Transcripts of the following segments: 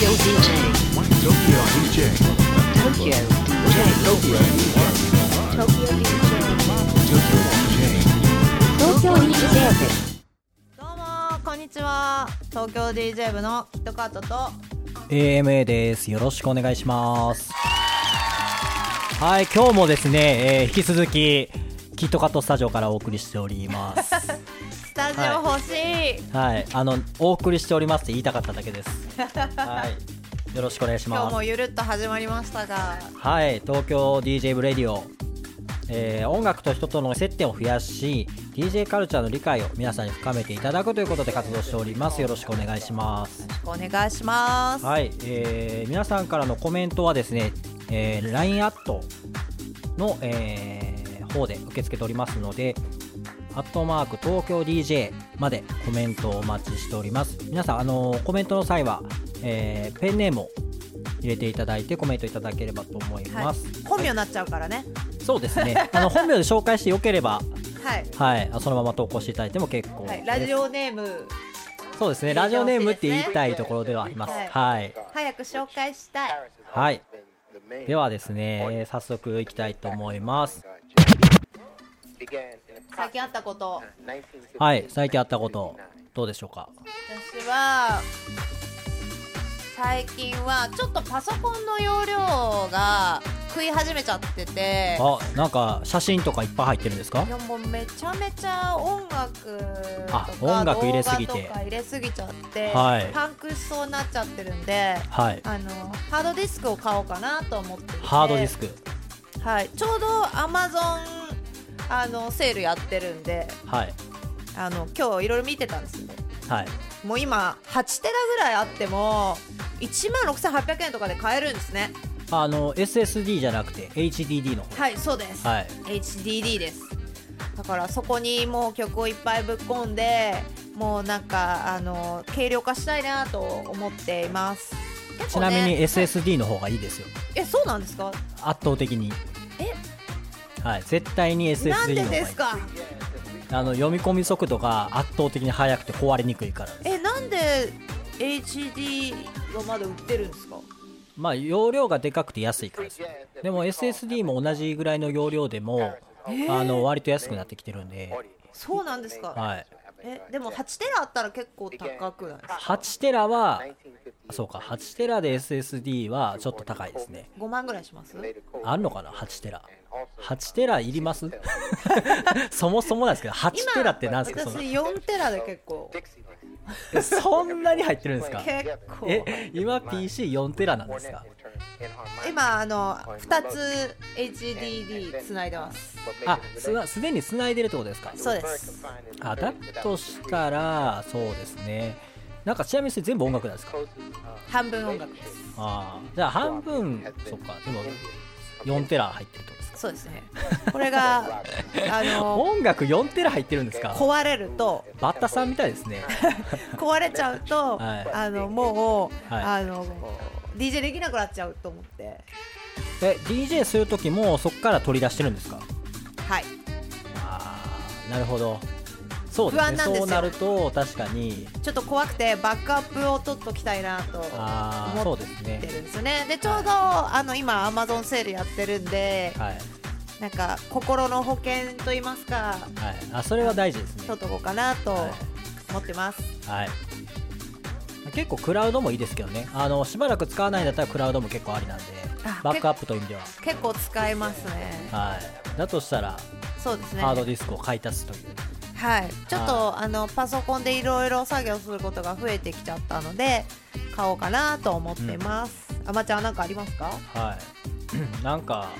Tokyo DJ. Tokyo DJ. Tokyo DJ. Tokyo DJ. Tokyo DJ. Tokyo DJ. どうもこんにちは東京 DJ 部のキットカットと AMA です。よろしくお願いします。はい、今日もですね、えー引き続き、キットカットスタジオからお送りしております。スタジオ欲しい、はい、あの、お送りしておりますって言いたかっただけです。はい。よろしくお願いし今日ます。もゆるっと始まりましたが。はい、東京 DJ ブレディオ。えー音楽と人との接点を増やし DJ カルチャーの理解を皆さんに深めていただくということで活動しております。よろしくお願いします。お願いします。はい、えー皆さんからのコメントはですね、えー LINE アットの、えー方で受け付けておりますので、アットマーク東京 DJ までコメントをお待ちしております。皆さん、あのーコメントの際は、えーペンネームを入れていただいてコメントいただければと思います。はい、本名になっちゃうからねそうですね。あの 本名で紹介してよければ、はい、はい、そのまま投稿していただいても結構はい。ラジオネームそうですね。ラジオネームって言いたいところではあります。はいはい早く紹介したいはい。ではですね、えー早速いきたいと思います。最近あったこと。はい、最近あったこと、どうでしょうか？私は最近はちょっとパソコンの容量が食い始めちゃってて。あ、なんか写真とかいっぱい入ってるんですか？いやもうめちゃめちゃ音楽とあか音楽入れすぎて。動画とか入れすぎちゃって、はい。パンクしそうになっちゃってるんではい。あのハードディスクを買おうかなと思ってハードディスク。はい。ちょうどアマゾンあのセールやってるんではい。あの今日いろいろ見てたんですよはい。もう今8テラぐらいあっても1万6800円とかで買えるんですねあの、SSD じゃなくて HDD の方。はいそうです、はい。HDD ですだからそこにもう曲をいっぱいぶっ込んでもうなんかあの軽量化したいなと思っていますちなみに SSD の方がいいですよ。えそうなんですか？圧倒的に。はい。絶対に SSD での方がいいです。かあの、読み込み速度が圧倒的に速くて壊れにくいからです。えなんで HD がまだ売ってるんですか？まあ、容量がでかくて安いからですよ。でも SSD も同じぐらいの容量でも、あの、割と安くなってきてるんで、そうなんですか、はい。えでも8テラあったら結構高くないですか？8テラは、そうか、8テラで SSD はちょっと高いですね。5万ぐらいします？あんのかな、8テラ。8テラいります？そもそもなんですけど、8テラってなんですか？そ私4テラで結構。のそんなに入ってるんですか？結構。え、今 PC4 テラなんですか？今あの2つ HDD つないでます。あ、すわすでに繋いでるってことですか？そうです。あ、だとしたら、そうですね。なんかちなみに全部音楽なんですか？半分音楽です。ああ、じゃあ半分、そっか、でも4テラ入ってるってことですかそうですね。これが あの音楽4テラ入ってるんですか？壊れるとバッタさんみたいですね。壊れちゃうと、はい。あのもう、はい。あの DJ できなくなっちゃうと思って。え、DJ するときもそこから取り出してるんですか？はい。ああ、なるほど。そう。不安なんですよそうなると確かに、ちょっと怖くてバックアップを取っときたいなとああ、そ思っうですねて。るんですよねでちょうどあの今アマゾンセールやってるんではい。なんか心の保険と言いますかはい。あ、それは大事ですね。取っとこうかなとはい思ってます、はい。結構クラウドもいいですけどね。あの、しばらく使わないんだったらクラウドも結構ありなんであ、バックアップという意味では。結構使えますねはい。だとしたら、そうですねハードディスクを買い足すという。はい。ちょっとあのパソコンでいろいろ作業することが増えてきちゃったので買おうかなと思ってます、あまちゃんなんかありますか？はい。なんか、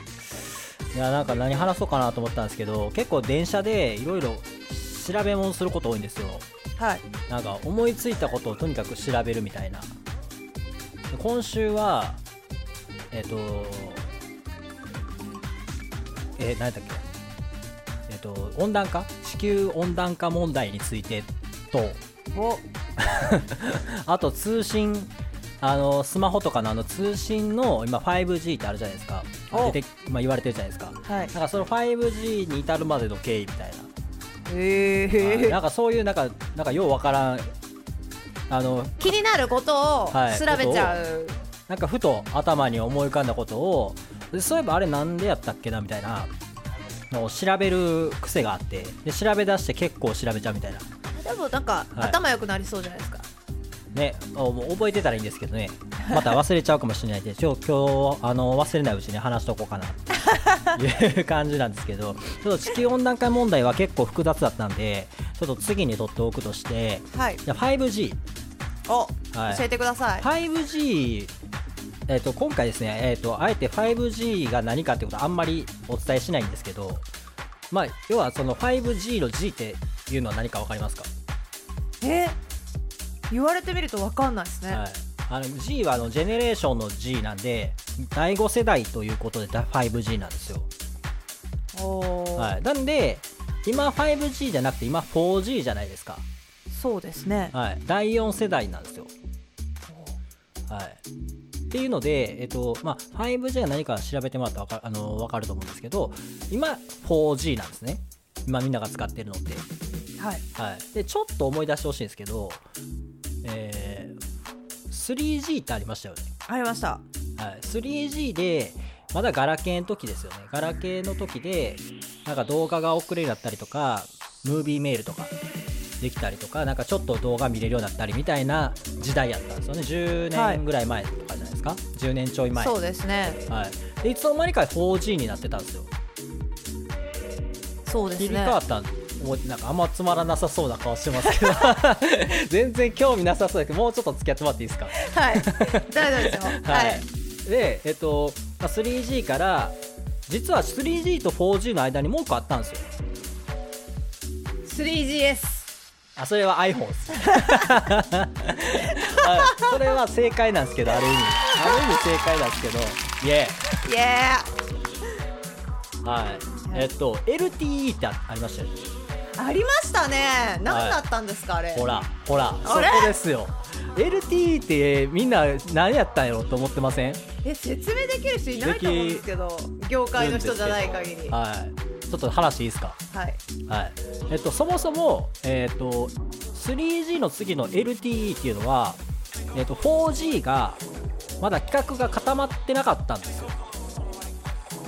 いや、なんか何話そうかなと思ったんですけど、結構電車でいろいろ調べ物すること多いんですよ。はい。なんか思いついたことをとにかく調べるみたいな。で今週は、えっ、と、えー、何だっけ？えっ、と、温暖化？地球温暖化問題についてと、お。あと通信、あの、スマホとかのあの通信の今 5G ってあるじゃないですか。お。出て、まあ、言われてるじゃないですか。はい。なんかその 5G に至るまでの経緯みたいな。へはい。えなんかそういうなんかなんかようわからん。あの気になることをはい。調べちゃう、なんかふと頭に思い浮かんだことをそういえばあれなんでやったっけなみたいなのを調べる癖があってで調べ出して結構調べちゃうみたいな。でもなんか、はい。頭良くなりそうじゃないですか。ねおもう覚えてたらいいんですけどね。また忘れちゃうかもしれないんでちょ今日あの忘れないうちに話しとこうかな。と いう感じなんですけどちょっと地球温暖化問題は結構複雑だったんでちょっと次に取っておくとしてはい。じゃあ 5G お、はい。教えてください。5G えー、と今回ですね、えー、とあえて 5G が何かってことはあんまりお伝えしないんですけど、まあ、要はその 5G の G っていうのは何か分かりますか、え？言われてみると分かんないですね、はい、あの G はあのジェネレーションの G なんで第5世代ということでだ 5G なんですよ、はい、なんで今 5G じゃなくて今 4G じゃないですか、そうですね。はい、第4世代なんですよ、はい、っていうので、えっとまあ、5G が何か調べてもらったらわかあの分かると思うんですけど今 4G なんですね。今みんなが使ってるのって、はい。はい、でちょっと思い出してほしいんですけど、えー 3G ってありましたよね、ありました。はい、3G でまだガラケーの時ですよね。ガラケーの時でなんか動画が送れるようになったりとかムービーメールとかできたりとかなんかちょっと動画見れるようになったりみたいな時代やったんですよね。10はい年ぐらい前ですか、10年ちょい前。そうですね。はい、でいつの間にか 4G になってたんですよ。切そうですね。り替わったなんかあんまつまらなさそうな顔してますけど。全然興味なさそうだけどもうちょっと付き合ってもらっていいですか？はい。大丈夫ですよ。はい、でえっと、まあ、3G から実は 3G と 4G の間にもう一個あったんですよ。3GS あそれは iPhone です。はい。それは正解なんですけどある意味。ある意味正解なんですけどイエイエーはいえっと LTE ってあありましたよね。ーありましたね。何だったんですか、あれ。ほらほらそこですよ。LTE ってみんな何やったんやろと思ってません？え説明できる人いないと思うんですけど業界の人じゃない限り。ははい。ちょっと話いいですか？い。はい。えっとそもそもえっと 3G の次の LTE っていうのはえっと 4G がまだ規格が固まってなかったんですよ。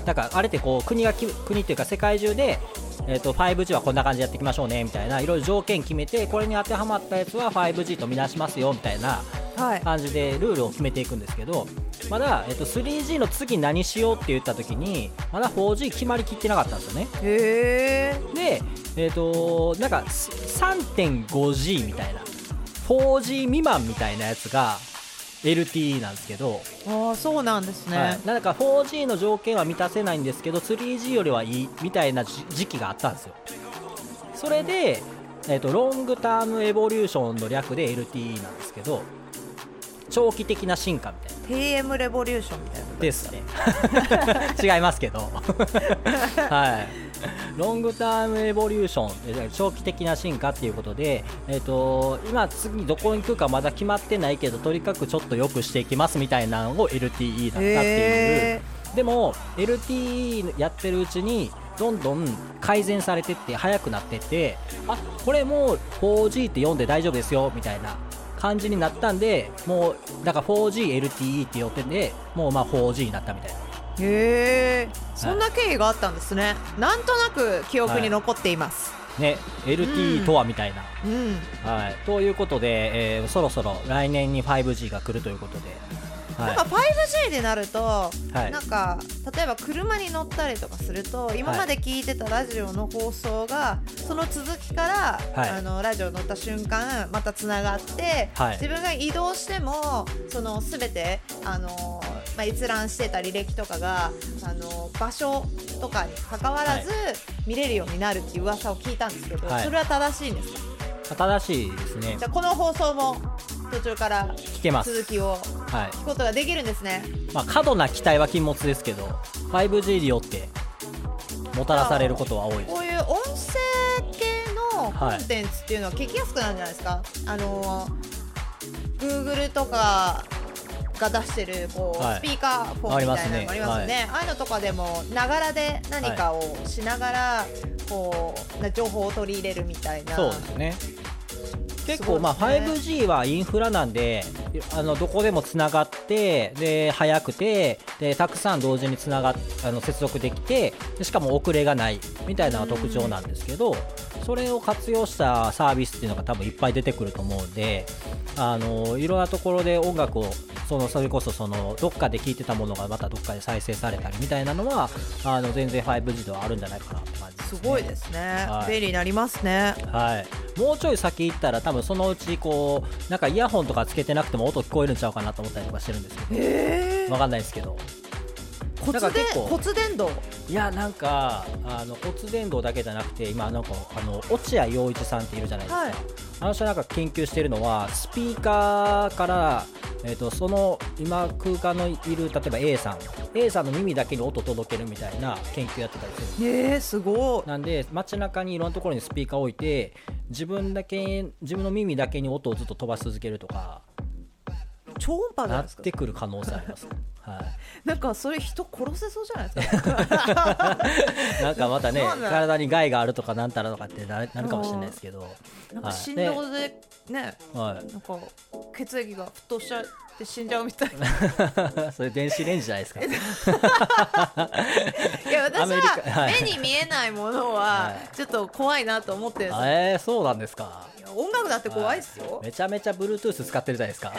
だからあれってこう国がき国っていうか世界中でえっと 5G はこんな感じでやっていきましょうねみたいないろいろ条件決めてこれに当てはまったやつは 5G とみなしますよみたいなはい。感じでルールを決めていくんですけどまだ、えっと、3G の次何しようって言った時にまだ 4G 決まりきってなかったんですよね。へえでえっ、となんかす 3.5G みたいな 4G 未満みたいなやつが LTE なんですけど、ああそうなんですね、はい、なんか 4G の条件は満たせないんですけど 3G よりはいいみたいな時時期があったんですよ。それで、えー、とロングタームエボリューションの略で LTE なんですけど長期的な進化みたいな。TM レボリューションみたいなことですね。違いますけど。はい。ロングタームエボリューション。え長期的な進化っていうことで、えー、と今次どこに行くかまだ決まってないけどとにかくちょっと良くしていきますみたいなのを LTE だったっていう、へでも LTE やってるうちにどんどん改善されてって速くなってってあこれもう 4G って読んで大丈夫ですよみたいな感じになったんでもうだから 4GLTE って呼ってでもうまあ 4G になったみたいな。へえ。そんな経緯があったんですね、なんとなく記憶に残っています、ね LTE とはみたいな、うん。はい。ということで、えーそろそろ来年に 5G が来るということで、はい。なんか 5G でなると、はい。なんか例えば車に乗ったりとかすると今まで聞いてたラジオの放送がその続きから、はい。あのラジオ乗った瞬間またつながって、はい。自分が移動してもその全てあの、まあ、閲覧してた履歴とかがあの場所とかに関わらず、見れるようになるっていう噂を聞いたんですけど、はい。それは正しいんですか？正しいですね。じゃあこの放送も途中から聞けます。続きをはい。聞くことができるんですね。まあ、過度な期待は禁物ですけど 5G によってもたらされることは多いです。こういう音声系のコはいンテンツっていうのは聞きやすくなるんじゃないですか、あの Google とかが出してるこう、はい。スピーカーフォンみたいなのもありますよね。ありああいうのとかでもながらで何かをしながら、こうな情報を取り入れるみたいな。そうですね結構まあすごいですね。5G はインフラなんであのどこでもつながってで速くてでたくさん同時につながっあの接続できてでしかも遅れがないみたいなのが特徴なんですけどそれを活用したサービスっていうのが多分いっぱい出てくると思うんであのいろんなところで音楽をそのそれこそそのどっかで聴いてたものがまたどっかで再生されたりみたいなのはあの全然 5G ではあるんじゃないかなって感じです、ね、すごいですね、はい。便利になりますね。はい、もうちょい先行ったら多分そのうちこうなんかイヤホンとかつけてなくても音聞こえるんちゃうかなと思ったりとかしてるんですけへえどわかんないですけど骨伝骨伝導いやなんかあの骨伝導だけじゃなくて今なんかあの落合陽一さんっているじゃないですか、はい。あの人なんか研究してるのはスピーカーから、えー、とその今空間のいる例えば A さん。A さんの耳だけに音届けるみたいな研究やってたりするんですへえすごい。なんで街中にいろんなところにスピーカーを置いて自分だけ自分の耳だけに音をずっと飛ばし続けるとか超音波なっですか。てくる可能性あります、はい、なんかそれ人殺せそうじゃないですか？なんかまたね体に害があるとかなんたらとかってなるかもしれないですけど。なんかはい。振動でねはい。なんか血液が沸騰しちゃって死んじゃうみたいな。それ電子レンジじゃないですか。いや私ははい。目に見えないものははい。ちょっと怖いなと思ってるんですよ。えー、そうなんですか。音楽だって怖いですよ。めちゃめちゃ Bluetooth 使ってるじゃないですか。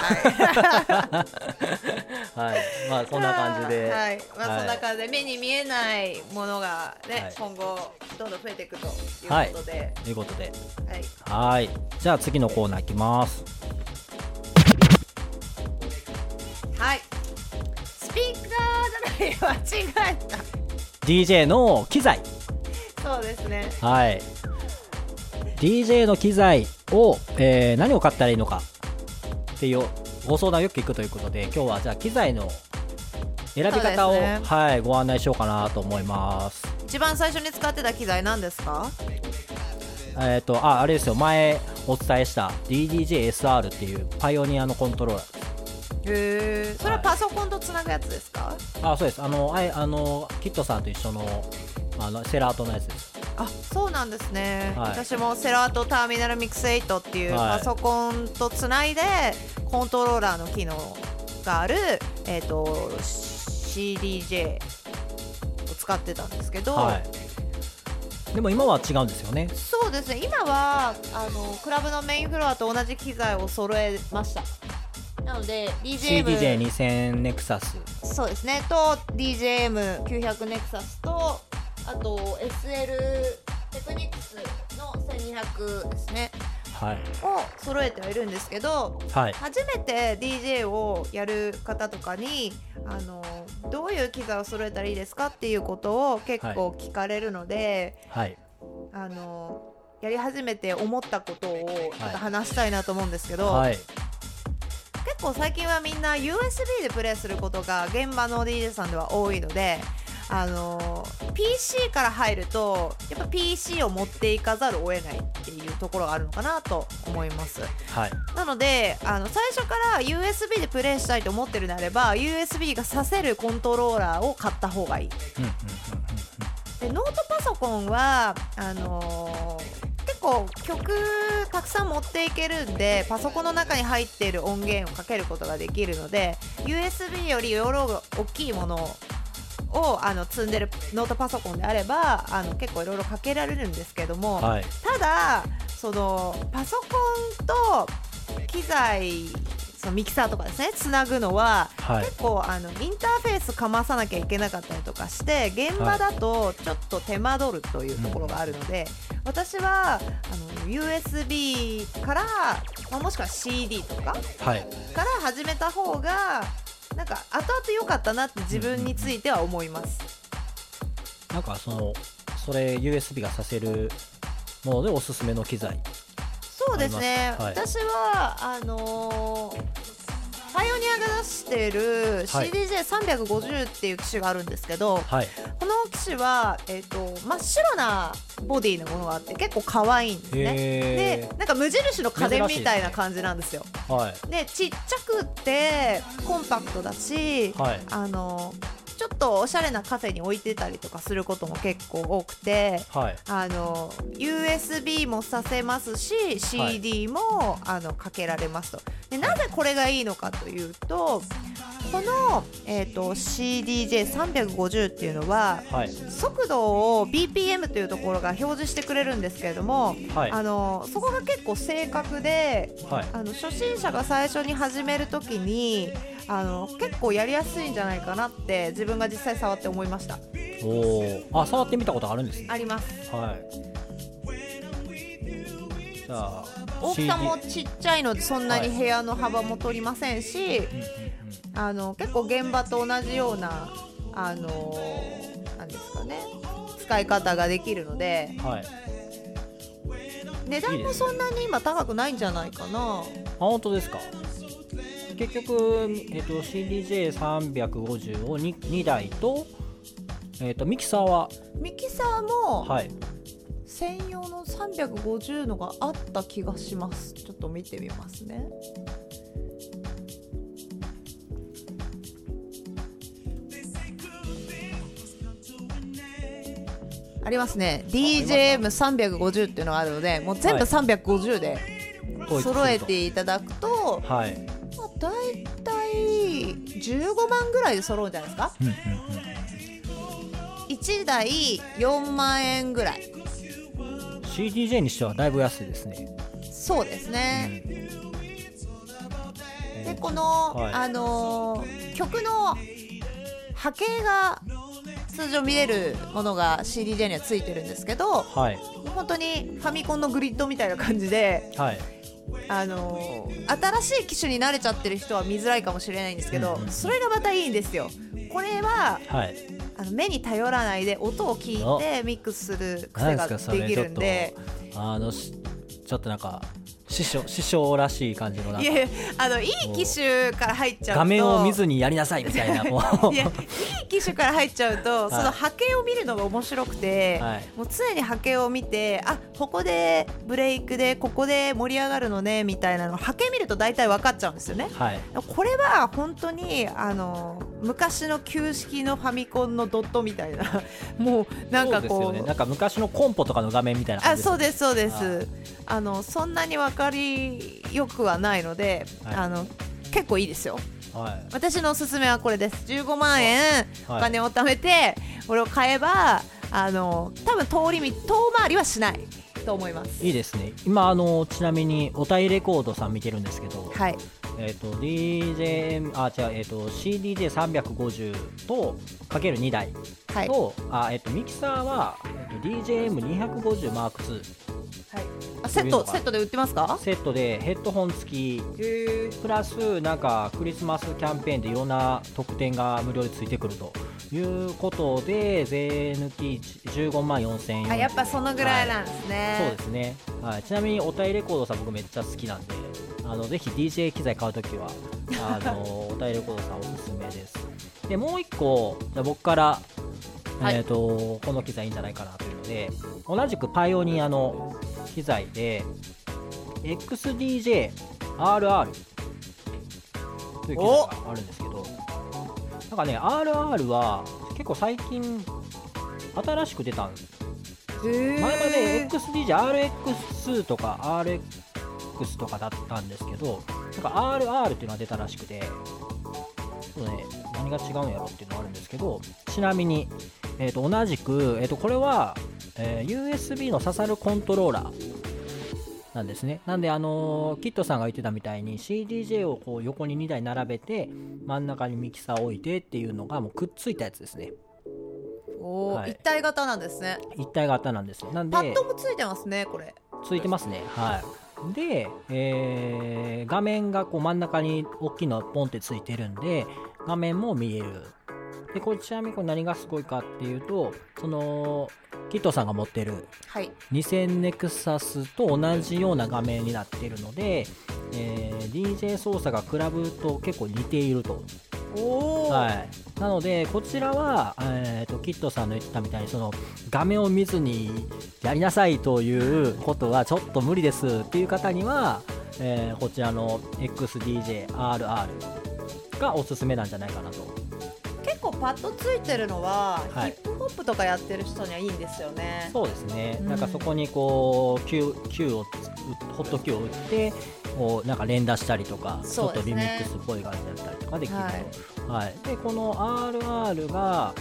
はい、まあそんな感じで。はい、まあ、はい。そんな感じで目に見えないものがね、はい。今後どんどん増えていくということで、ということではい、はいじゃあ次のコーナーいきます違えた。DJ の機材。そうですね。はい。DJ の機材を、えー何を買ったらいいのか。っていうご相談をよく聞くということで今日はじゃあ機材の選び方を、ね。はい、ご案内しようかなと思います。一番最初に使ってた機材何ですか？えっ、とああれですよ。前お伝えした DDJSR っていうパイオニアのコントローラーへえそれはパソコンとつなぐやつですか、あそうです。あのあいあのキットさんと一緒のあのセラートのやつです。あそうなんですね、はい。私もセラートターミナルミックス8っていうはい。パソコンとつないでコントローラーの機能がある、えー、と CDJ を使ってたんですけど、はい。でも今は違うんですよね。そうですね。今はあのクラブのメインフロアと同じ機材を揃えましたなので DJM CDJ2000 ネクサスそうですね。と DJM900 ネクサスとあと SL テクニクスの1200ですね。はい。を揃えてはいるんですけどはい。初めて DJ をやる方とかにあのどういう機材を揃えたらいいですかっていうことを結構聞かれるので、はい。あのやり始めて思ったことをちょっと話したいなと思うんですけど、はい結構最近はみんな USB でプレイすることが現場の DJ さんでは多いのであの PC から入るとやっぱ PC を持っていかざるを得ないっていうところがあるのかなと思います。はい。なのであの最初から USB でプレイしたいと思ってるのであれば USB がさせるコントローラーを買った方がいい。うんうんうん。でノートパソコンはあのー結構曲たくさん持っていけるんでパソコンの中に入っている音源をかけることができるので USB より容量が大きいものをあの積んでるノートパソコンであればあの結構いろいろかけられるんですけども、うんはい。ただそのパソコンと機材そのミキサーとかですねつなぐのははい。結構あのインターフェースかまさなきゃいけなかったりとかして現場だとちょっと手間取るというところがあるので、私はあの USB から、まあ、もしくは CD とかはい。から始めた方がなんか後々良かったなって自分については思います。なんかそのそれ USB がさせるものでおすすめの機材そうですね、あります私はあのーパイオニアが出してるはい CDJ350 っていう機種があるんですけど、はい。この機種は、えー、と真っ白なボディのものがあって結構可愛いんですね。へでなんか無印の家電みたいな感じなんですよ。ーはい。でちっちゃくってコンパクトだし、はい。あのちょっとおしゃれなカフェに置いてたりとかすることも結構多くてはい。あの USB もさせますし CD も、あのかけられますと。でなぜこれがいいのかというとこの、えー、と CDJ350 っていうのははい。速度を BPM というところが表示してくれるんですけれども、はい。あのそこが結構正確ではい。あの初心者が最初に始めるときにあの結構やりやすいんじゃないかなって自分が実際触って思いました。おおあ触ってみたことあるんですね。あります。はい。じゃあ大きさもちっちゃいのでそんなにはい部屋の幅も取りませんし、うんうんうんあの結構現場と同じようなあのなんですかね使い方ができるのではい。値段もそんなに今高くないんじゃないかな。あ本当ですか？結局、えっと CDJ350 を 2, 2台と,、えっとミキサーは？ミキサーもはい。専用の350のがあった気がします。ちょっと見てみますねありますね。DJM350 っていうのがあるのでもう全部はい350で揃えていただくと、はい。まあ、大体15万ぐらいで揃うんじゃないですか。うんうん1台4万円ぐらい。うん CDJ にしてはだいぶ安いですね。そうですね、でこの、はい。あのー曲の波形が通常見れるものが CDJ にはついてるんですけどはい。本当にファミコンのグリッドみたいな感じで、はい。あのー新しい機種に慣れちゃってる人は見づらいかもしれないんですけど、うんうんそれがまたいいんですよ。これははい。あの目に頼らないで音を聞いてミックスする癖が何できるんで。あのしちょっとなんか師匠師匠らしい感じのないやあのいい機種から入っちゃうと。画面を見ずにやりなさいみたいな いやいい機種から入っちゃうと、その波形を見るのが面白くて、はい。もう常に波形を見てあここでブレイクでここで盛り上がるのねみたいなの波形見ると大体分かっちゃうんですよね。はい。これは本当にあの昔の旧式のファミコンのドットみたいな もうなんかこう。そうですよね。なんか昔のコンポとかの画面みたいな感あじそうですそうではすあのそんなに分かりよくはないので、はい。あの結構いいですよ。はい。私のおすすめはこれです。15万円はい。お金を貯めてこれを買えばあの多分通り道遠回りはしないと思います。いいですね。今あのちなみにおたいレコードさん見てるんですけど、はい。えっ、と DJ あ違うえっ、と CDJ350 とかける2台はい。と、あえっ、とミキサーは、えっと DJM250 マーク2はいあセットセットで売ってますか？セットでヘッドホン付き。プラスなんかクリスマスキャンペーンでいろんな特典が無料でついてくるということで税抜き15万4000円あやっぱそのぐらいなんですね、そうですね、はい、ちなみにおたいレコードさん僕めっちゃ好きなんであのぜひ DJ 機材買うときは あのおたいレコードさんおすすめです。でもう一個じゃあ僕から、はい。えー、とこの機材いいんじゃないかなというので同じくパイオニアの機材で XDJRR という機材があるんですけどなんかね RR は結構最近新しく出たんです。へー。前まで XDJRX とか RX とかだったんですけどなんか RR っていうのが出たらしくてちょっとね何が違うんやろっていうのがあるんですけどちなみに、えー、と同じく、えー、とこれは、えー USB の刺さるコントローラーなんですね。なんであのーキットさんが言ってたみたいに CDJ をこう横に2台並べて真ん中にミキサーを置いてっていうのがもうくっついたやつですね。おーはい。一体型なんですね。一体型なんですなんでパッドもついてますねこれ。ついてますね。はいで、えー画面がこう真ん中に大きいのポンってついてるんで画面も見える。でこれちなみにこれ何がすごいかっていうとそのキットさんが持ってるはい。2000ネクサスと同じような画面になっているので、えー DJ 操作がクラブと結構似ているとはい、なのでこちらは、えー、とキットさんの言ったみたいにその画面を見ずにやりなさいということはちょっと無理ですっていう方には、えーこちらの XDJRR がおすすめなんじゃないかなと。構パッとついてるのは、はい。ヒップホップとかやってる人にはいいんですよね。そうですね、うん。なんかそこにこう Q, Q をつホット Q を打ってこうなんか連打したりとか、ちょっとリミックスっぽい感じだったりとかできると、ははい。でこの RR が、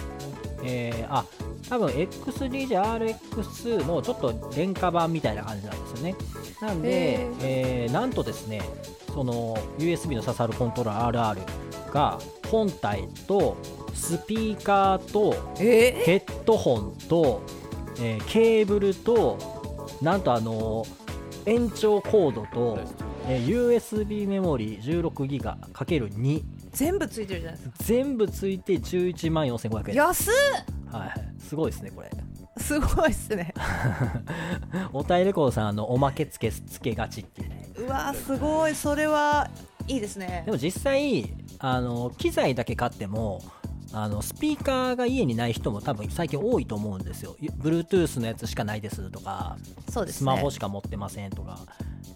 えーあ多分 XDJRX2 のちょっと廉価版みたいな感じなんですよね。なんでへ、えーなんとですねその USB の刺さるコントローラー RR が本体とスピーカーとえヘッドホンと、えーケーブルとなんとあの延長コードと、えー USB メモリ 16GB×2 全部ついてるじゃないですか。全部ついて11万4500円、安っ！はい、すごいですねこれ。すごいっすね。おたいレコードさんあのおまけつけつけがちっていうね。うわすごい。それはいいですね。でも実際あの機材だけ買ってもあのスピーカーが家にない人も多分最近多いと思うんですよ。Bluetooth のやつしかないですとかそうですね。スマホしか持ってませんとか。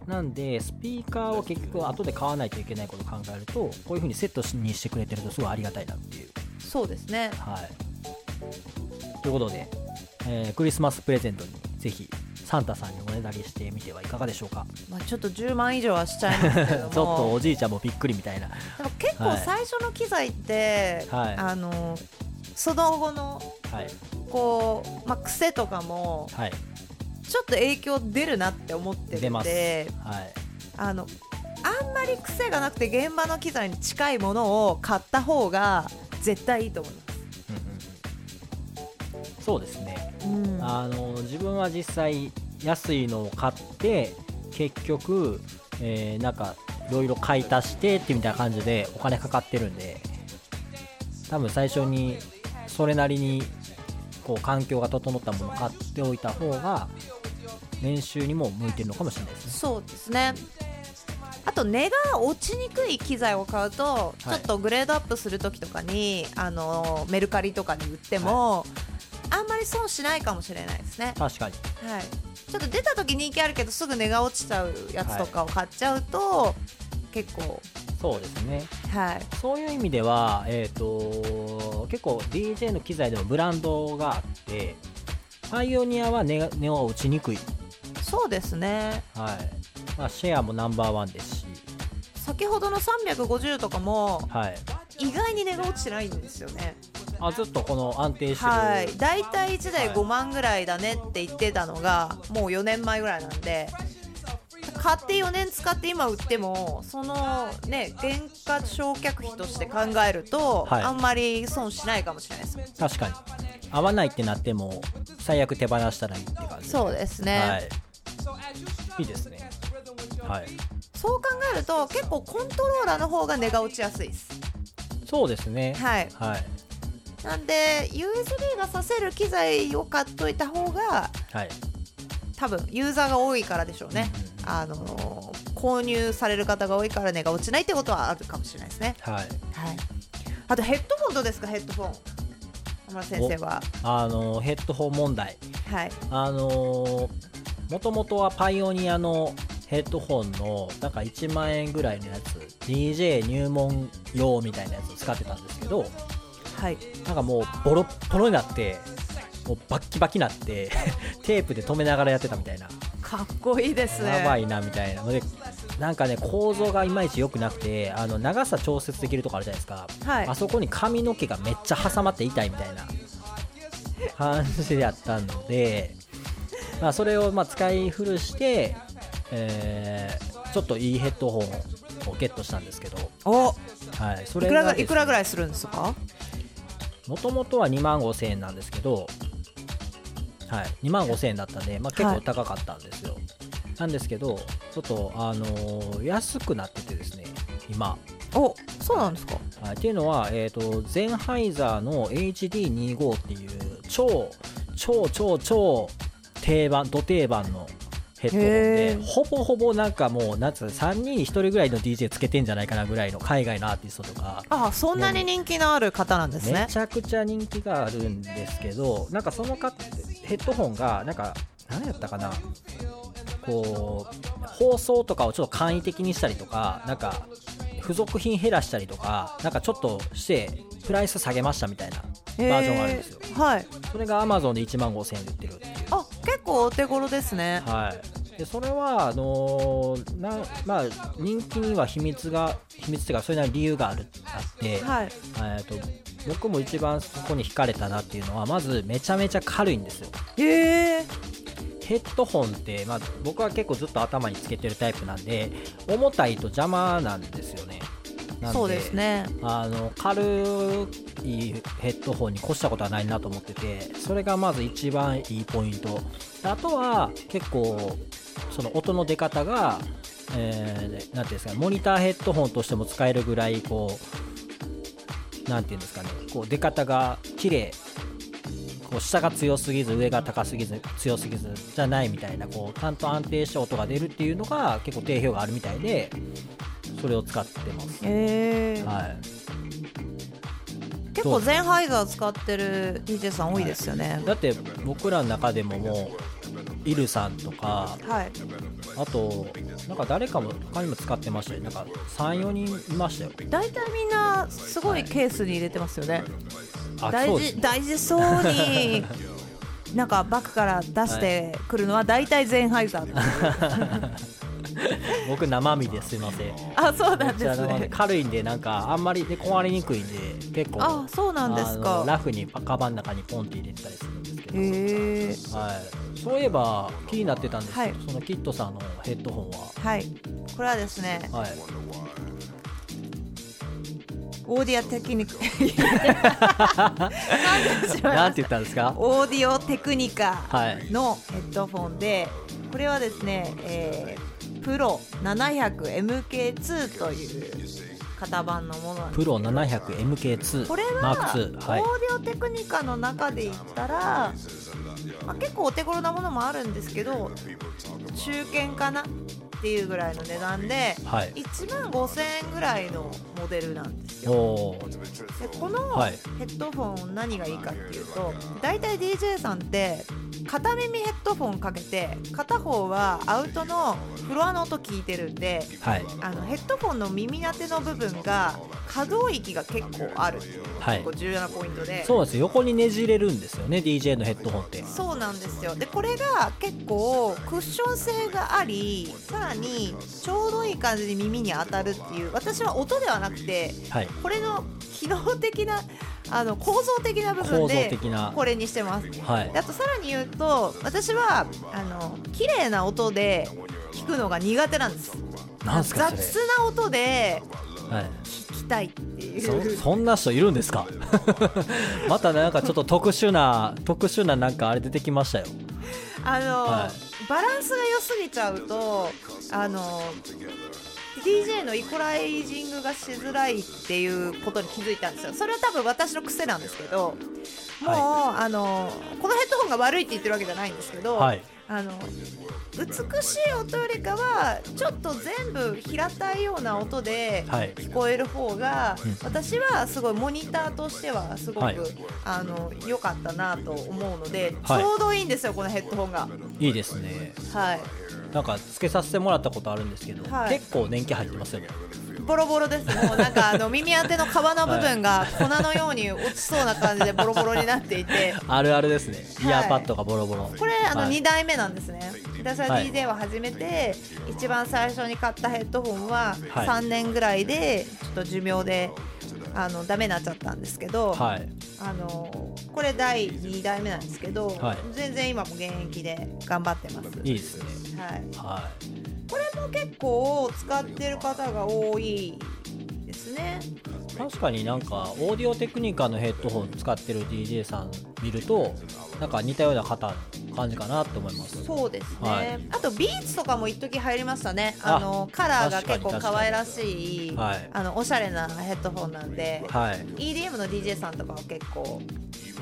なんでスピーカーを結局後で買わないといけないことを考えるとこういう風にセットにしてくれてるとすごいありがたいなっていう。そうですね。はい。ということで、えークリスマスプレゼントにぜひサンタさんにおねだりしてみてはいかがでしょうか？まあ、ちょっと10万以上はしちゃいますけども。ちょっとおじいちゃんもびっくりみたいな。結構はい。最初の機材って、はい。あのその後のはい。こう、まあ、癖とかもはい。ちょっと影響出るなって思ってる出ます。んではい。あのあんまり癖がなくて現場の機材に近いものを買った方が絶対いいと思います。うんうんうん。そうですねうん。あの自分は実際安いのを買って結局、えーなんかいろいろ買い足してってみたいな感じでお金かかってるんで多分最初にそれなりにこう環境が整ったものを買っておいた方が練習にも向いてるのかもしれないですね。そうですね。あと値が落ちにくい機材を買うと、い。ちょっとグレードアップする時とかにあのメルカリとかに売っても、あんまり損しないかもしれないですね、確かに。はい、ちょっと出た時人気あるけどすぐ値が落ちちゃうやつとかを買っちゃうと、結構。そうですね。はい。そういう意味では、えー、と結構 DJ の機材でもブランドがあってパイオニアは値が値は落ちにくい。そうですね。はい。まあ、シェアもナンバーワンですし、先ほどの350とかもはい、意外に値が落ちてないんですよねあずっとこの安定してる、はい。大体1台はい5万ぐらいだねって言ってたのがもう4年前ぐらいなんで買って4年使って今売ってもそのね原価償却費として考えると、はい。あんまり損しないかもしれないです確かに。合わないってなっても最悪手放したらいいって感じそうですね、はい、いいですね。はい。そう考えると結構コントローラーの方が値が落ちやすいです。そうですね。はい。はいなんで USB がさせる機材を買っといた方がはい。多分ユーザーが多いからでしょうね、うんあのー購入される方が多いから値が落ちないってことはあるかもしれないですね。はい。はい。あとヘッドホンどうですか？ヘッドホン。先生は。あのヘッドホン問題。はい。あのもともとはパイオニアのヘッドホンのなんか1万円ぐらいのやつ。DJ 入門用みたいなやつを使ってたんですけどはい。なんかもうボロッボロになってもうバッキバキになって テープで止めながらやってたみたいな。かっこいいですね。やばいなみたいなのでなんかね構造がいまいち良くなくてあの長さ調節できるとこあるじゃないですか、はい。あそこに髪の毛がめっちゃ挟まって痛いみたいな。感じでやったので、まあ、それをまあ使い古して、えーちょっといいヘッドホンをゲットしたんですけど、お。はい、それがね。いくらぐらいするんですか？もともとは2万5千円なんですけど、はい、2万5千円だったんで、まあ、結構高かったんですよ、なんですけどちょっと、あのー安くなっててですね今、おそうなんですか。はい、っていうのは、えー、とゼンハイザーの HD25 っていう超超超超定番ど定番のヘッドホンでほぼほぼなんかもうなんつうの3人に1人ぐらいの DJ つけてんじゃないかなぐらいの海外のアーティストとか。あそんなに人気のある方なんですめねちゃくちゃ人気があるんですけどなんかそのかヘッドホンがなんか何やったかな。こう放送とかをちょっと簡易的にしたりとかなんか付属品減らしたりとかなんかちょっとしてプライス下げましたみたいなバージョンがあるんですよ、えー。はい。それが Amazon で1万5000円で売ってるっていう。あ結構お手頃ですね。はい、でそれはあのーなまあ、人気には秘密が秘密っていうかそれなりに理由があるあって、はい。えーと僕も一番そこに惹かれたなっていうのはまずめちゃめちゃ軽いんですよ。へえ。ヘッドホンって、まあ、僕は結構ずっと頭につけてるタイプなんで重たいと邪魔なんですよね。そうですね。あの軽いヘッドホンに越したことはないなと思っててそれがまず一番いいポイント。あとは結構その音の出方が、えーなんていうんですかねモニターヘッドホンとしても使えるぐらいこうなんていうんですかねこう出方が綺麗。こう下が強すぎず上が高すぎず強すぎずじゃないみたいなこうちゃんと安定した音が出るっていうのが結構定評があるみたいでそれを使ってます。へえはい結構ゼンハイザー使ってる DJ さん多いですよね。だって僕らの中でももうイルさんとかはい。あとなんか誰かも他にも使ってましたよなんか34人いましたよ。大体みんなすごいケースに入れてますよね。あ大そうですね。事大事そうに なんかバッグから出してくるのは大体ゼンハイザー 僕生身ですいません。あそうなんですね。軽いんでなんかあんまりで壊れにくいんで結構あそうなんですか。ラフにカバンの中にポンって入れてたりするんですけど、へえはい、そういえば気になってたんですけど、はい。そのキットさんのヘッドホンは。い。これはですねは、はい、オーディアテクニック。なんて言ったんですか？オーディオテクニカはい。のヘッドフォンでこれはですね、えープロ 700MK2 という型番のものプロ 700MK2 これは、マーク2はい。オーディオテクニカの中で言ったら、まあ、結構お手頃なものもあるんですけど中堅かな？っていうぐらいの値段ではい。1万5000円ぐらいのモデルなんですよ。でこのはい。ヘッドフォン何がいいかっていうと大体 DJ さんって片耳ヘッドフォンかけて片方はアウトのフロアの音聞いてるんではい。あのヘッドフォンの耳当ての部分が可動域が結構ある。ってい。う結構重要なポイントで、そうです横にねじれるんですよね DJ のヘッドホンって。そうなんですよ。でこれが結構クッション性がありさらにちょうどいい感じに耳に当たるっていう私は音ではなくてはい。これの機能的なあの構造的な部分構造で的な。これにしてます。はい。であとさらに言うと私はあの綺麗な音で聞くのが苦手なんです。なんすかそれ。雑な音ではい。聞きたいっていう。そそんな人いるんですか？またなんかちょっと特殊な特殊ななんかあれ出てきましたよ。あの、はバランスが良すぎちゃうとあの DJ のイコライジングがしづらいっていうことに気づいたんですよ。それは多分私の癖なんですけどもう、あのこのヘッドホンが悪いって言ってるわけじゃないんですけど、はいあの美しい音よりかはちょっと全部平たいような音ではい。聞こえる方が、うん。私はすごいモニターとしてはすごく、良かったなと思うので、はい。ちょうどいいんですよこのヘッドホンが。いいですね。はい。なんかつけさせてもらったことあるんですけど、はい。結構年季入ってますよねボロボロです。もうなんかあの耳当ての皮の部分が粉のように落ちそうな感じでボロボロになっていて。あるあるですね。イはい。ヤーパッドがボロボロ、これあのはい。2代目なんですね、私ははい。DJ を始めて、一番最初に買ったヘッドホンははい。3年ぐらいでちょっと寿命であのダメになっちゃったんですけど、はい。あのこれ第2代目なんですけど、はい。全然今も現役で頑張ってます。いいですね。はい、はこれも結構使ってる方が多いですね。い確かになんかオーディオテクニカのヘッドホン使ってる DJ さん見るとなんか似たような方感じかなって思います。そうですね、はい。あとビーツとかも一時入りましたね。あのカラーが結構可愛らしい、はい。あのおしゃれなヘッドホンなんで、はい。EDM の DJ さんとかは結構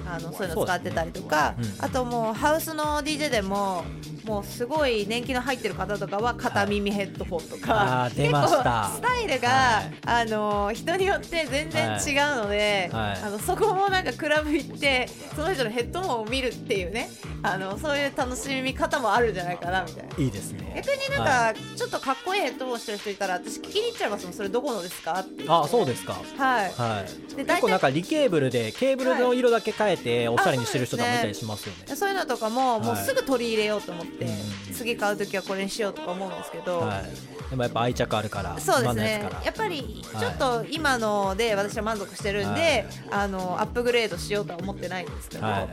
あのそういうの使ってたりとか、ねうん。あともうハウスの DJ でももうすごい年季の入ってる方とかは片耳ヘッドホンとか、あー出ました。結構スタイルが、はい。あの人によってね全然違うので、はい。あのそこもなんかクラブ行ってその人のヘッドホンを見るっていうねあのそういう楽しみ方もあるんじゃないかなみたいな。いいですね。逆になんか、ちょっとかっこいいヘッドホンしてる人いたら私聞きに行っちゃいますもんそれどこのですか？ってあそうですか。はい。はい。で結構なんかリケーブルでケーブルの色だけ変えておしゃれにしてる人とかもいたりしますよね。そういうのとかももうはい。すぐ取り入れようと思って、うん次買う時はこれにしようとか思うんですけど、はい。でもやっぱ愛着あるからそうですね。やっぱりちょっと今ので私は満足してるんで、あのアップグレードしようとは思ってないんですけど、はい。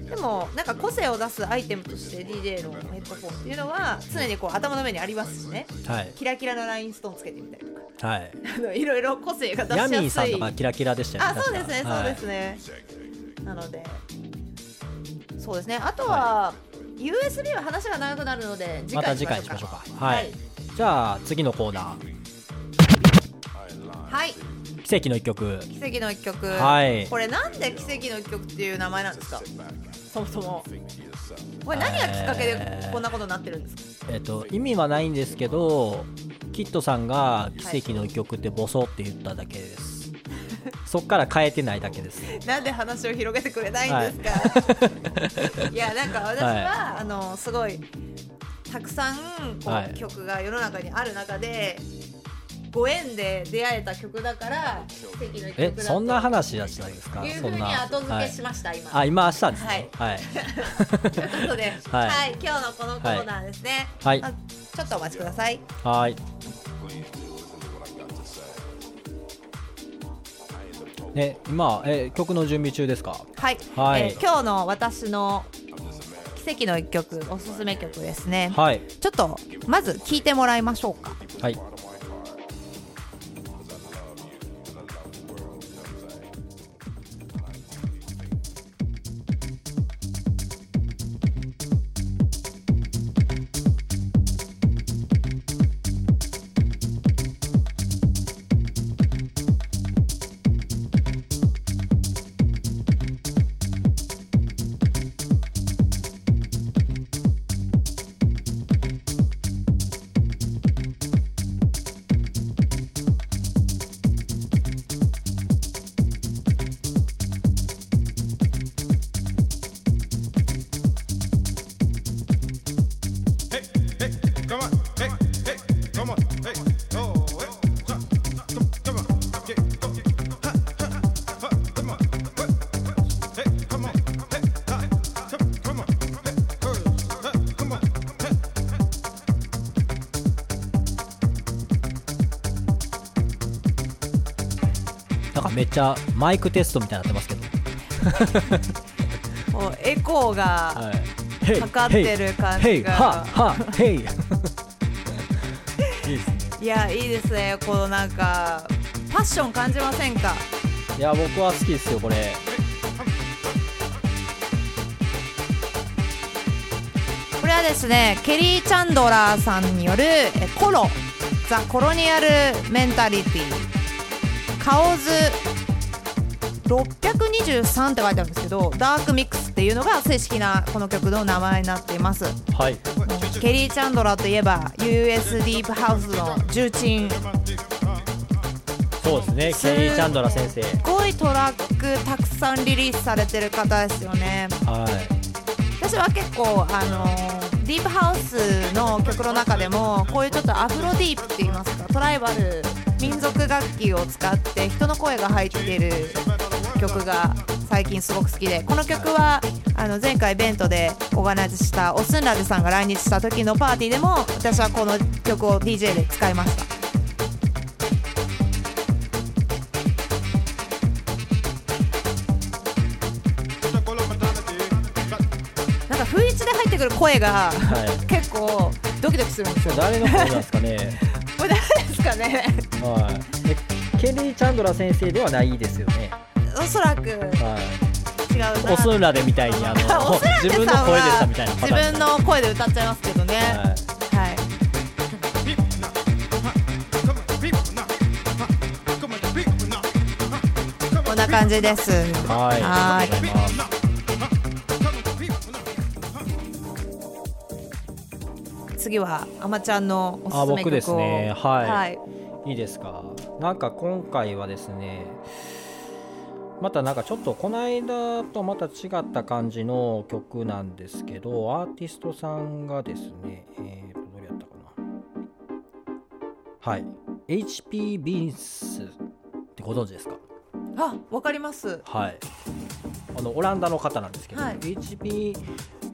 でもなんか個性を出すアイテムとして DJ のヘッドフォンっていうのは常にこう頭の上にありますしね。はい。キラキラのラインストーンつけてみたりとか。はい。あのいろいろ個性が出しやすい。ヤミーさんとかキラキラでしたよねあそうですね、そうですね。なのでそうですね。あとは、USB は話が長くなるので次また回次回にしましょうか。ははい。い、じゃあ次のコーナー。はい奇跡の一曲。奇跡の一曲、はい。これなんで奇跡の一曲っていう名前なんですか？そもそも。これ何がきっかけでこんなことになってるんですか、えっと意味はないんですけどキッドさんが奇跡の一曲ってボソって言っただけです、そっから変えてないだけです。なんで話を広げてくれないんですか、い、やなんか私は、はあのすごいたくさんこう、はい。曲が世の中にある中でご縁で出会えた曲だから奇跡の一曲えそんな話はしないですか？いうふうんに後付けしはいました、今。あ今したんですね。はい、ということで、は はいい今日のこのコーナーですね、はい。あちょっとお待ちください。はい。ね、今、え、曲の準備中ですか？はい、はい。えー今日の私の奇跡の一曲おすすめ曲ですね、はい。ちょっとまず聞いてもらいましょうか。はい。ちゃマイクテストみたいになってますけど。もうエコーがはい。かかってる感じがは、は、ヘイ。いいですね。いやいいですねこのなんかパッション感じませんか？いや、僕は好きですよ、これ。これはですねケリー・チャンドラーさんによるえコロザ・コロニアル・メンタリティカオズ623って書いてあるんですけどダークミックスっていうのが正式なこの曲の名前になっていますはい。ケリー・チャンドラーといえば US ディープハウスの重鎮そうですね、ケリー・チャンドラ先生。すごいトラックたくさんリリースされてる方ですよねはい。私は結構あのディープハウスの曲の中でもこういうちょっとアフロディープって言いますかトライバル民族楽器を使って人の声が入っている曲が最近すごく好きでこの曲はあの前回イベントでオーガナイズしたオスンラジさんが来日した時のパーティーでも私はこの曲を DJ で使いましたなんか不一で入ってくる声がはい。結構ドキドキするんですよ誰の声なんですかね？これ誰ですかね？はい。えケリー・チャンドラ先生ではないですよね。おそらく違うは。ない。オスンラでみたいにあの自分の声でしたみたいな自分の声で歌っちゃいますけどね。はい。はいこんな感じです。はい。はありがとうござい。ます。次はあまちゃんのおすすめ曲を。あ僕ですね。はい。はい、いいですか。なんか今回はですねまたなんかちょっとこの間とまた違った感じの曲なんですけどアーティストさんがですねえーとどれやったかな。はい。HP ビンスってご存知ですか？あわかります。はい。あのオランダの方なんですけど、はい。HP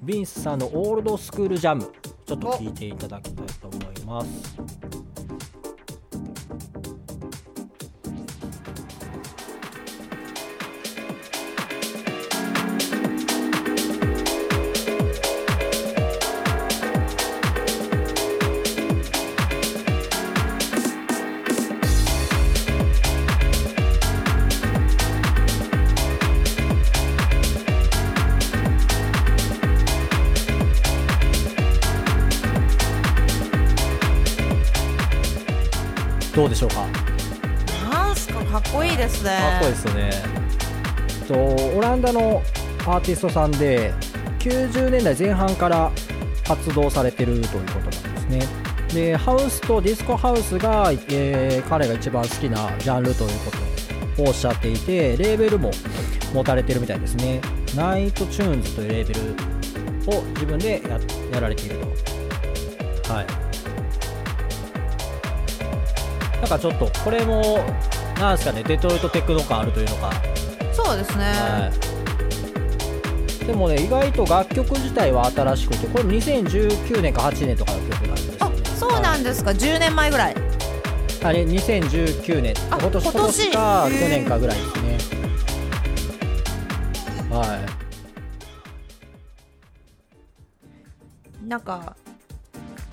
ビンスさんのオールドスクールジャムちょっと聞いていただきたいと思いますンダのアーティストさんで90年代前半から活動されてるということなんですね。でハウスとディスコハウスが、えー彼が一番好きなジャンルということをおっしゃっていてレーベルも持たれてるみたいですね。ナイトチューンズというレーベルを自分でややられていると。はい。なんかちょっとこれもなんですかねデトロイトテクノ感あるというのか。そうですね、はい、でもね意外と楽曲自体は新しくてこれ2019年か8年とかの曲なんですよ、あね、そうなんですか、10年前ぐらい。あれ2019年あ今年。今年か去年かぐらいですね。はなんか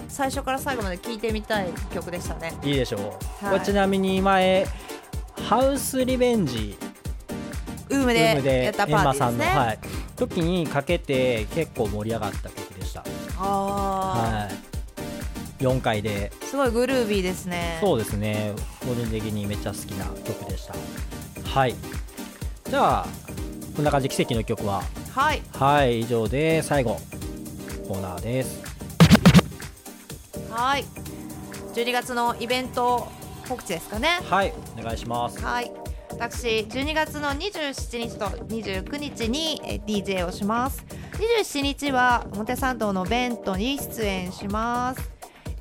最初から最後まで聴いてみたい曲でしたね。いいいでしょう、はい。これちなみに前ハウスリベンジ。ウームルームででやったパーティーですね、はい、時にかけて結構盛り上がった曲でした。あはい。4回で。ーすごいグルービーですね。そうですね。個人的にめっちゃ好きな曲でした。はい。じゃあこんな感じ奇跡の曲は。はい。はい以上で最後コーナーです。はい。12月のイベント告知ですかね。はいお願いします。はい私12月の27日と29日にえー DJ をします。27日は表参道のベントに出演します、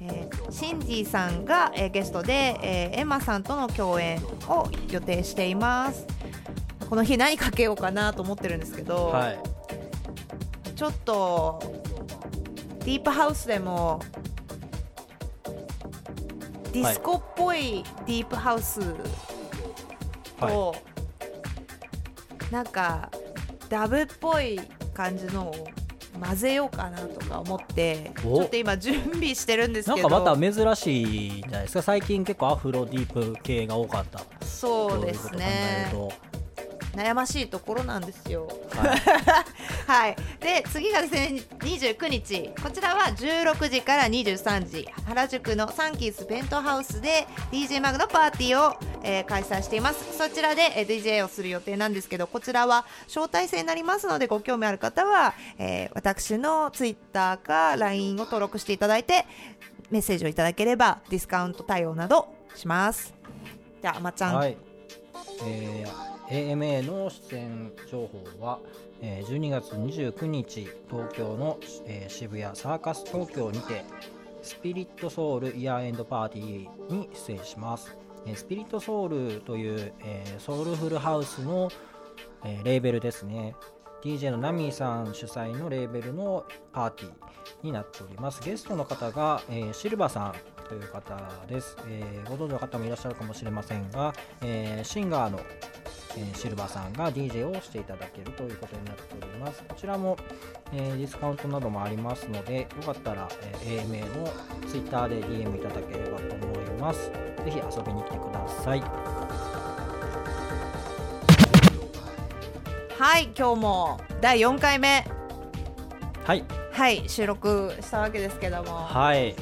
えーシンジーさんが、えーゲストで、えーエマさんとの共演を予定しています。この日何かけようかなと思ってるんですけど、はい。ちょっとディープハウスでもディスコっぽいディープハウスと、なんかダブっぽい感じのを混ぜようかなとか思ってちおょっと今準備してるんですけど。なんかまた珍しいんじゃないですか。最近結構アフロディープ系が多かった。そうですね。悩ましいところなんですよ。と考えるはい、で次がですね29日。こちらは16時から23時。原宿のサンキースペントハウスで DJ マグのパーティーを、えー開催しています。そちらで、えー DJ をする予定なんですけどこちらは招待制になりますのでご興味ある方は、えー私の Twitter か LINE を登録していただいてメッセージをいただければディスカウント対応などします。じゃあまちゃん、はい、えー AMA の出演情報は、え12月29日東京の、渋谷サーカス東京にてスピリットソウルイヤーエンドパーティーに出演します、スピリットソウルという、ソウルフルハウスの、レーベルですね。DJ のナミーさん主催のレーベルのパーティーになっております。ゲストの方が、シルバさんという方です、えーご存知の方もいらっしゃるかもしれませんが、えーシンガーの、えーシルバさんが DJ をしていただけるということになっております。こちらも、えーディスカウントなどもありますのでよかったら、えー AMA の Twitter で DM いただければと思います。ぜひ遊びに来てください。はい今日も第4回目。はい。はい収録したわけですけども。はい。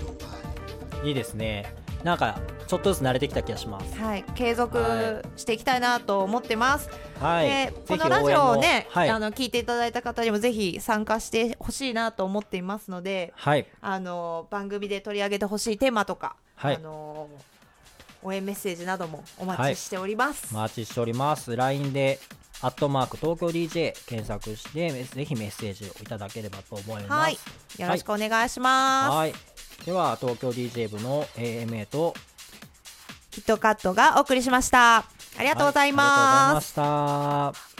いいですね。なんかちょっとずつ慣れてきた気がします。はい、継続していきたいなと思ってます。はい、でこのラジオをね、はい、あの聞いていただいた方にもぜひ参加してほしいなと思っていますので、はい、あの番組で取り上げてほしいテーマとか、はい、あの応援メッセージなどもお待ちしております。お待ちしております。LINE でアットマーク東京 DJ 検索してぜひメッセージをいただければと思います。はいよろしくお願いします。はい、では東京 DJ 部の AMA とキットカットがお送りしました。ありがとうございます。はい